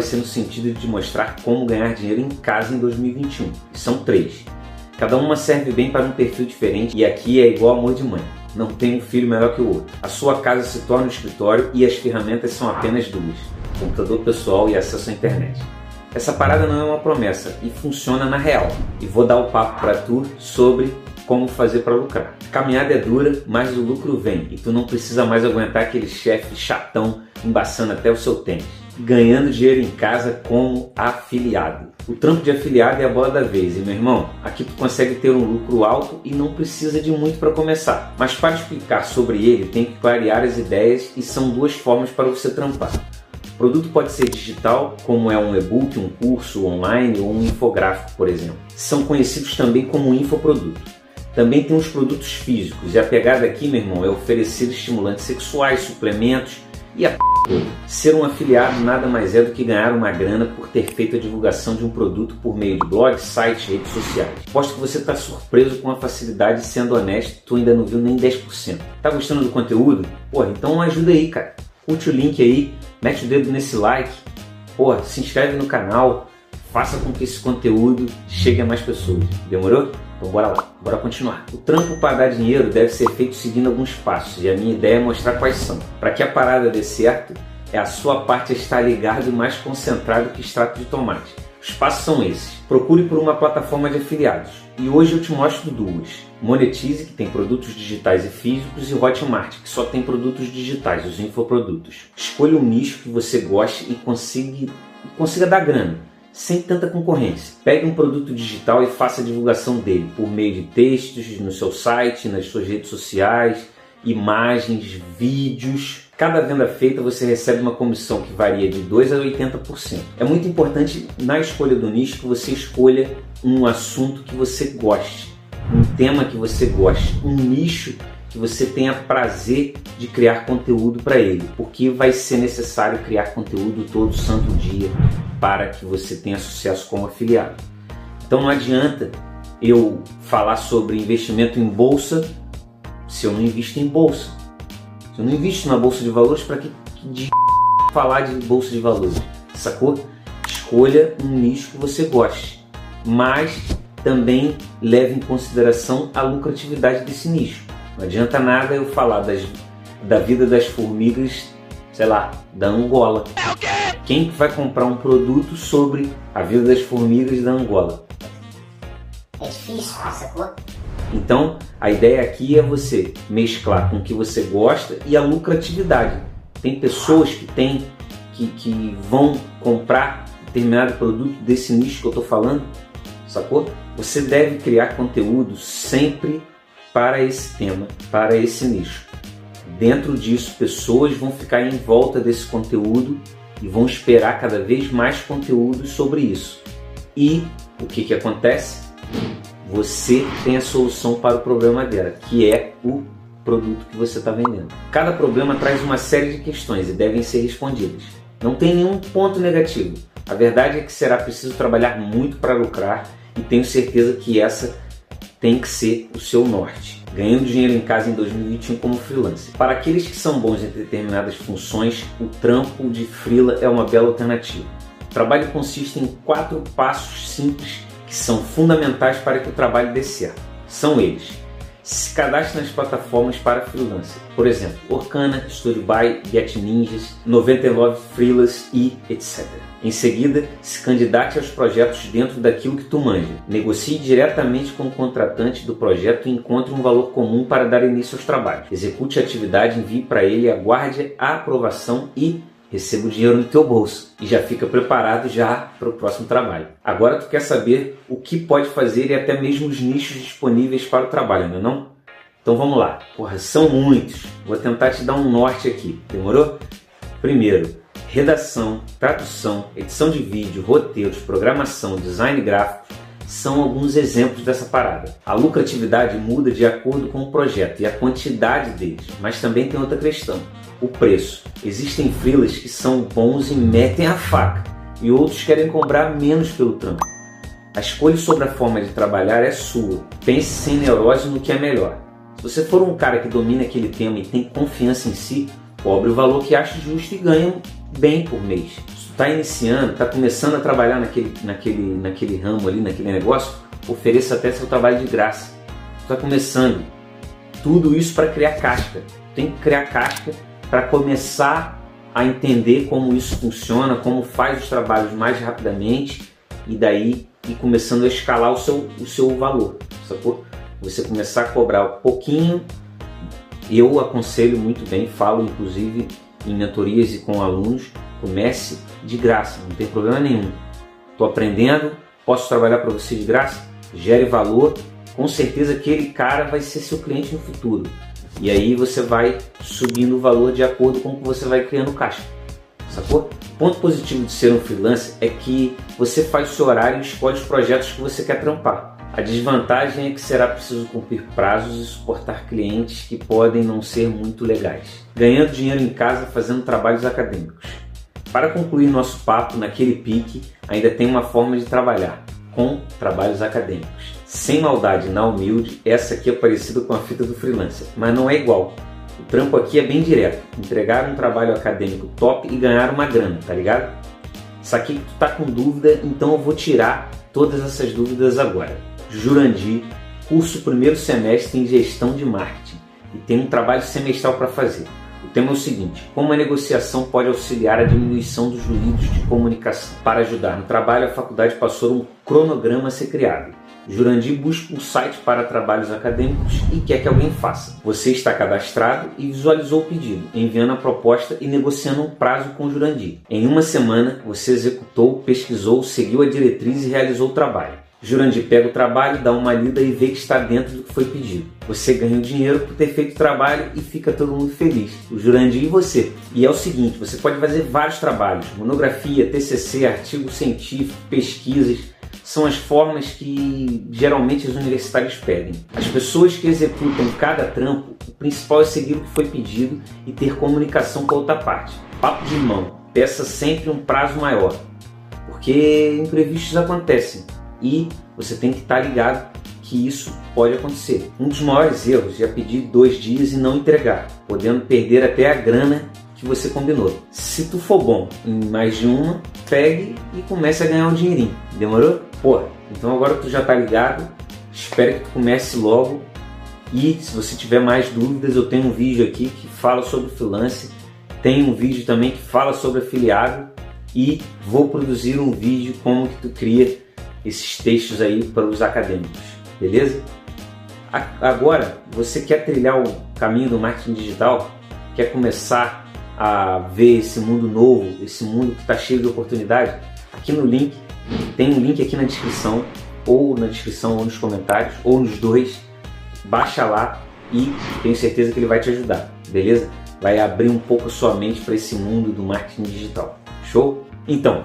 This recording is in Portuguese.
vai ser no sentido de mostrar como ganhar dinheiro em casa em 2021. E são três. Cada uma serve bem para um perfil diferente e aqui é igual amor de mãe. Não tem um filho melhor que o outro. A sua casa se torna um escritório e as ferramentas são apenas duas: computador pessoal e acesso à internet. Essa parada não é uma promessa e funciona na real. E vou dar o papo para tu sobre como fazer para lucrar. A caminhada é dura, mas o lucro vem e tu não precisa mais aguentar aquele chefe chatão embaçando até o seu tênis ganhando dinheiro em casa como afiliado. O trampo de afiliado é a bola da vez, e meu irmão, aqui tu consegue ter um lucro alto e não precisa de muito para começar. Mas para explicar sobre ele, tem que clarear as ideias e são duas formas para você trampar. O produto pode ser digital, como é um e-book, um curso online ou um infográfico, por exemplo. São conhecidos também como infoproduto. Também tem os produtos físicos, e a pegada aqui, meu irmão, é oferecer estimulantes sexuais, suplementos e a p Ser um afiliado nada mais é do que ganhar uma grana por ter feito a divulgação de um produto por meio de blogs, sites, redes sociais. Posto que você está surpreso com a facilidade, sendo honesto, tu ainda não viu nem 10%. Tá gostando do conteúdo? Porra, então ajuda aí, cara. Curte o link aí, mete o dedo nesse like, porra, se inscreve no canal, faça com que esse conteúdo chegue a mais pessoas. Demorou? Então bora lá, bora continuar. O trampo para dar dinheiro deve ser feito seguindo alguns passos e a minha ideia é mostrar quais são. Para que a parada dê certo, é a sua parte estar ligado e mais concentrado que extrato de tomate. Os passos são esses. Procure por uma plataforma de afiliados. E hoje eu te mostro duas. Monetize, que tem produtos digitais e físicos, e Hotmart, que só tem produtos digitais, os infoprodutos. Escolha um nicho que você goste e consiga, consiga dar grana sem tanta concorrência. Pegue um produto digital e faça a divulgação dele por meio de textos no seu site, nas suas redes sociais, imagens, vídeos. Cada venda feita você recebe uma comissão que varia de 2 a 80%. É muito importante na escolha do nicho que você escolha um assunto que você goste, um tema que você goste, um nicho que você tenha prazer de criar conteúdo para ele, porque vai ser necessário criar conteúdo todo santo dia para que você tenha sucesso como afiliado. Então não adianta eu falar sobre investimento em bolsa se eu não invisto em bolsa. Se eu não invisto na bolsa de valores, para que de falar de bolsa de valores? Sacou? Escolha um nicho que você goste, mas também leve em consideração a lucratividade desse nicho. Não adianta nada eu falar das, da vida das formigas, sei lá, da Angola. Quem vai comprar um produto sobre a vida das formigas da Angola? É difícil, sacou? Então, a ideia aqui é você mesclar com o que você gosta e a lucratividade. Tem pessoas que têm que, que vão comprar determinado produto desse nicho que eu estou falando, sacou? Você deve criar conteúdo sempre para esse tema, para esse nicho. Dentro disso, pessoas vão ficar em volta desse conteúdo e vão esperar cada vez mais conteúdo sobre isso. E o que, que acontece? Você tem a solução para o problema dela, que é o produto que você está vendendo. Cada problema traz uma série de questões e devem ser respondidas. Não tem nenhum ponto negativo. A verdade é que será preciso trabalhar muito para lucrar e tenho certeza que essa tem que ser o seu norte. Ganhando dinheiro em casa em 2021 como freelancer. Para aqueles que são bons em determinadas funções, o trampo de freela é uma bela alternativa. O trabalho consiste em quatro passos simples que são fundamentais para que o trabalho dê certo. São eles: se cadastre nas plataformas para freelancer, por exemplo, Orkana, StudioBuy, Get Ninjas, 99 Freelas e etc. Em seguida, se candidate aos projetos dentro daquilo que tu manja. Negocie diretamente com o contratante do projeto e encontre um valor comum para dar início aos trabalhos. Execute a atividade, envie para ele, aguarde a aprovação e receba o dinheiro no teu bolso e já fica preparado já para o próximo trabalho. Agora tu quer saber o que pode fazer e até mesmo os nichos disponíveis para o trabalho, não é não? Então vamos lá. Porra, são muitos. Vou tentar te dar um norte aqui. Demorou? Primeiro, redação, tradução, edição de vídeo, roteiros, programação, design gráfico são alguns exemplos dessa parada. A lucratividade muda de acordo com o projeto e a quantidade deles, mas também tem outra questão: o preço. Existem freelas que são bons e metem a faca, e outros querem cobrar menos pelo trampo. A escolha sobre a forma de trabalhar é sua. Pense sem neurose no que é melhor. Se você for um cara que domina aquele tema e tem confiança em si, cobre o valor que acha justo e ganha bem por mês. Está iniciando, está começando a trabalhar naquele, naquele, naquele ramo ali, naquele negócio, ofereça até seu trabalho de graça. Está começando. Tudo isso para criar casca. Tem que criar casca para começar a entender como isso funciona, como faz os trabalhos mais rapidamente e daí ir começando a escalar o seu, o seu valor, sacou? Você começar a cobrar um pouquinho, eu aconselho muito bem, falo inclusive em mentorias e com alunos, comece de graça, não tem problema nenhum. Estou aprendendo, posso trabalhar para você de graça? Gere valor, com certeza aquele cara vai ser seu cliente no futuro. E aí você vai subindo o valor de acordo com o que você vai criando caixa. Sacou? Ponto positivo de ser um freelancer é que você faz o seu horário e escolhe os projetos que você quer trampar. A desvantagem é que será preciso cumprir prazos e suportar clientes que podem não ser muito legais, ganhando dinheiro em casa fazendo trabalhos acadêmicos. Para concluir nosso papo naquele pique, ainda tem uma forma de trabalhar, com trabalhos acadêmicos. Sem maldade, na humilde, essa aqui é parecida com a fita do freelancer, mas não é igual. O trampo aqui é bem direto, entregar um trabalho acadêmico top e ganhar uma grana, tá ligado? Saquei que tu tá com dúvida, então eu vou tirar todas essas dúvidas agora. Jurandir, curso primeiro semestre em gestão de marketing e tem um trabalho semestral para fazer. O tema é o seguinte: como a negociação pode auxiliar a diminuição dos ruídos de comunicação? Para ajudar no trabalho, a faculdade passou um cronograma a ser criado. Jurandir busca um site para trabalhos acadêmicos e quer que alguém faça. Você está cadastrado e visualizou o pedido, enviando a proposta e negociando um prazo com o Jurandir. Em uma semana, você executou, pesquisou, seguiu a diretriz e realizou o trabalho. Jurandir pega o trabalho, dá uma lida e vê que está dentro do que foi pedido. Você ganha o dinheiro por ter feito o trabalho e fica todo mundo feliz. O Jurandir e você. E é o seguinte, você pode fazer vários trabalhos, monografia, TCC, artigo científico, pesquisas, são as formas que geralmente os universitários pedem. As pessoas que executam cada trampo, o principal é seguir o que foi pedido e ter comunicação com a outra parte. Papo de mão, peça sempre um prazo maior, porque imprevistos acontecem e você tem que estar ligado que isso pode acontecer. Um dos maiores erros é pedir dois dias e não entregar, podendo perder até a grana que você combinou. Se tu for bom em mais de uma, pegue e comece a ganhar um dinheirinho. Demorou? Pô, então agora tu já tá ligado. Espero que tu comece logo. E se você tiver mais dúvidas, eu tenho um vídeo aqui que fala sobre freelance. Tem um vídeo também que fala sobre afiliado. E vou produzir um vídeo como que tu cria esses textos aí para os acadêmicos, beleza? Agora, você quer trilhar o caminho do marketing digital? Quer começar a ver esse mundo novo, esse mundo que está cheio de oportunidade? Aqui no link, tem um link aqui na descrição, ou na descrição, ou nos comentários, ou nos dois. Baixa lá e tenho certeza que ele vai te ajudar, beleza? Vai abrir um pouco a sua mente para esse mundo do marketing digital. Show? Então,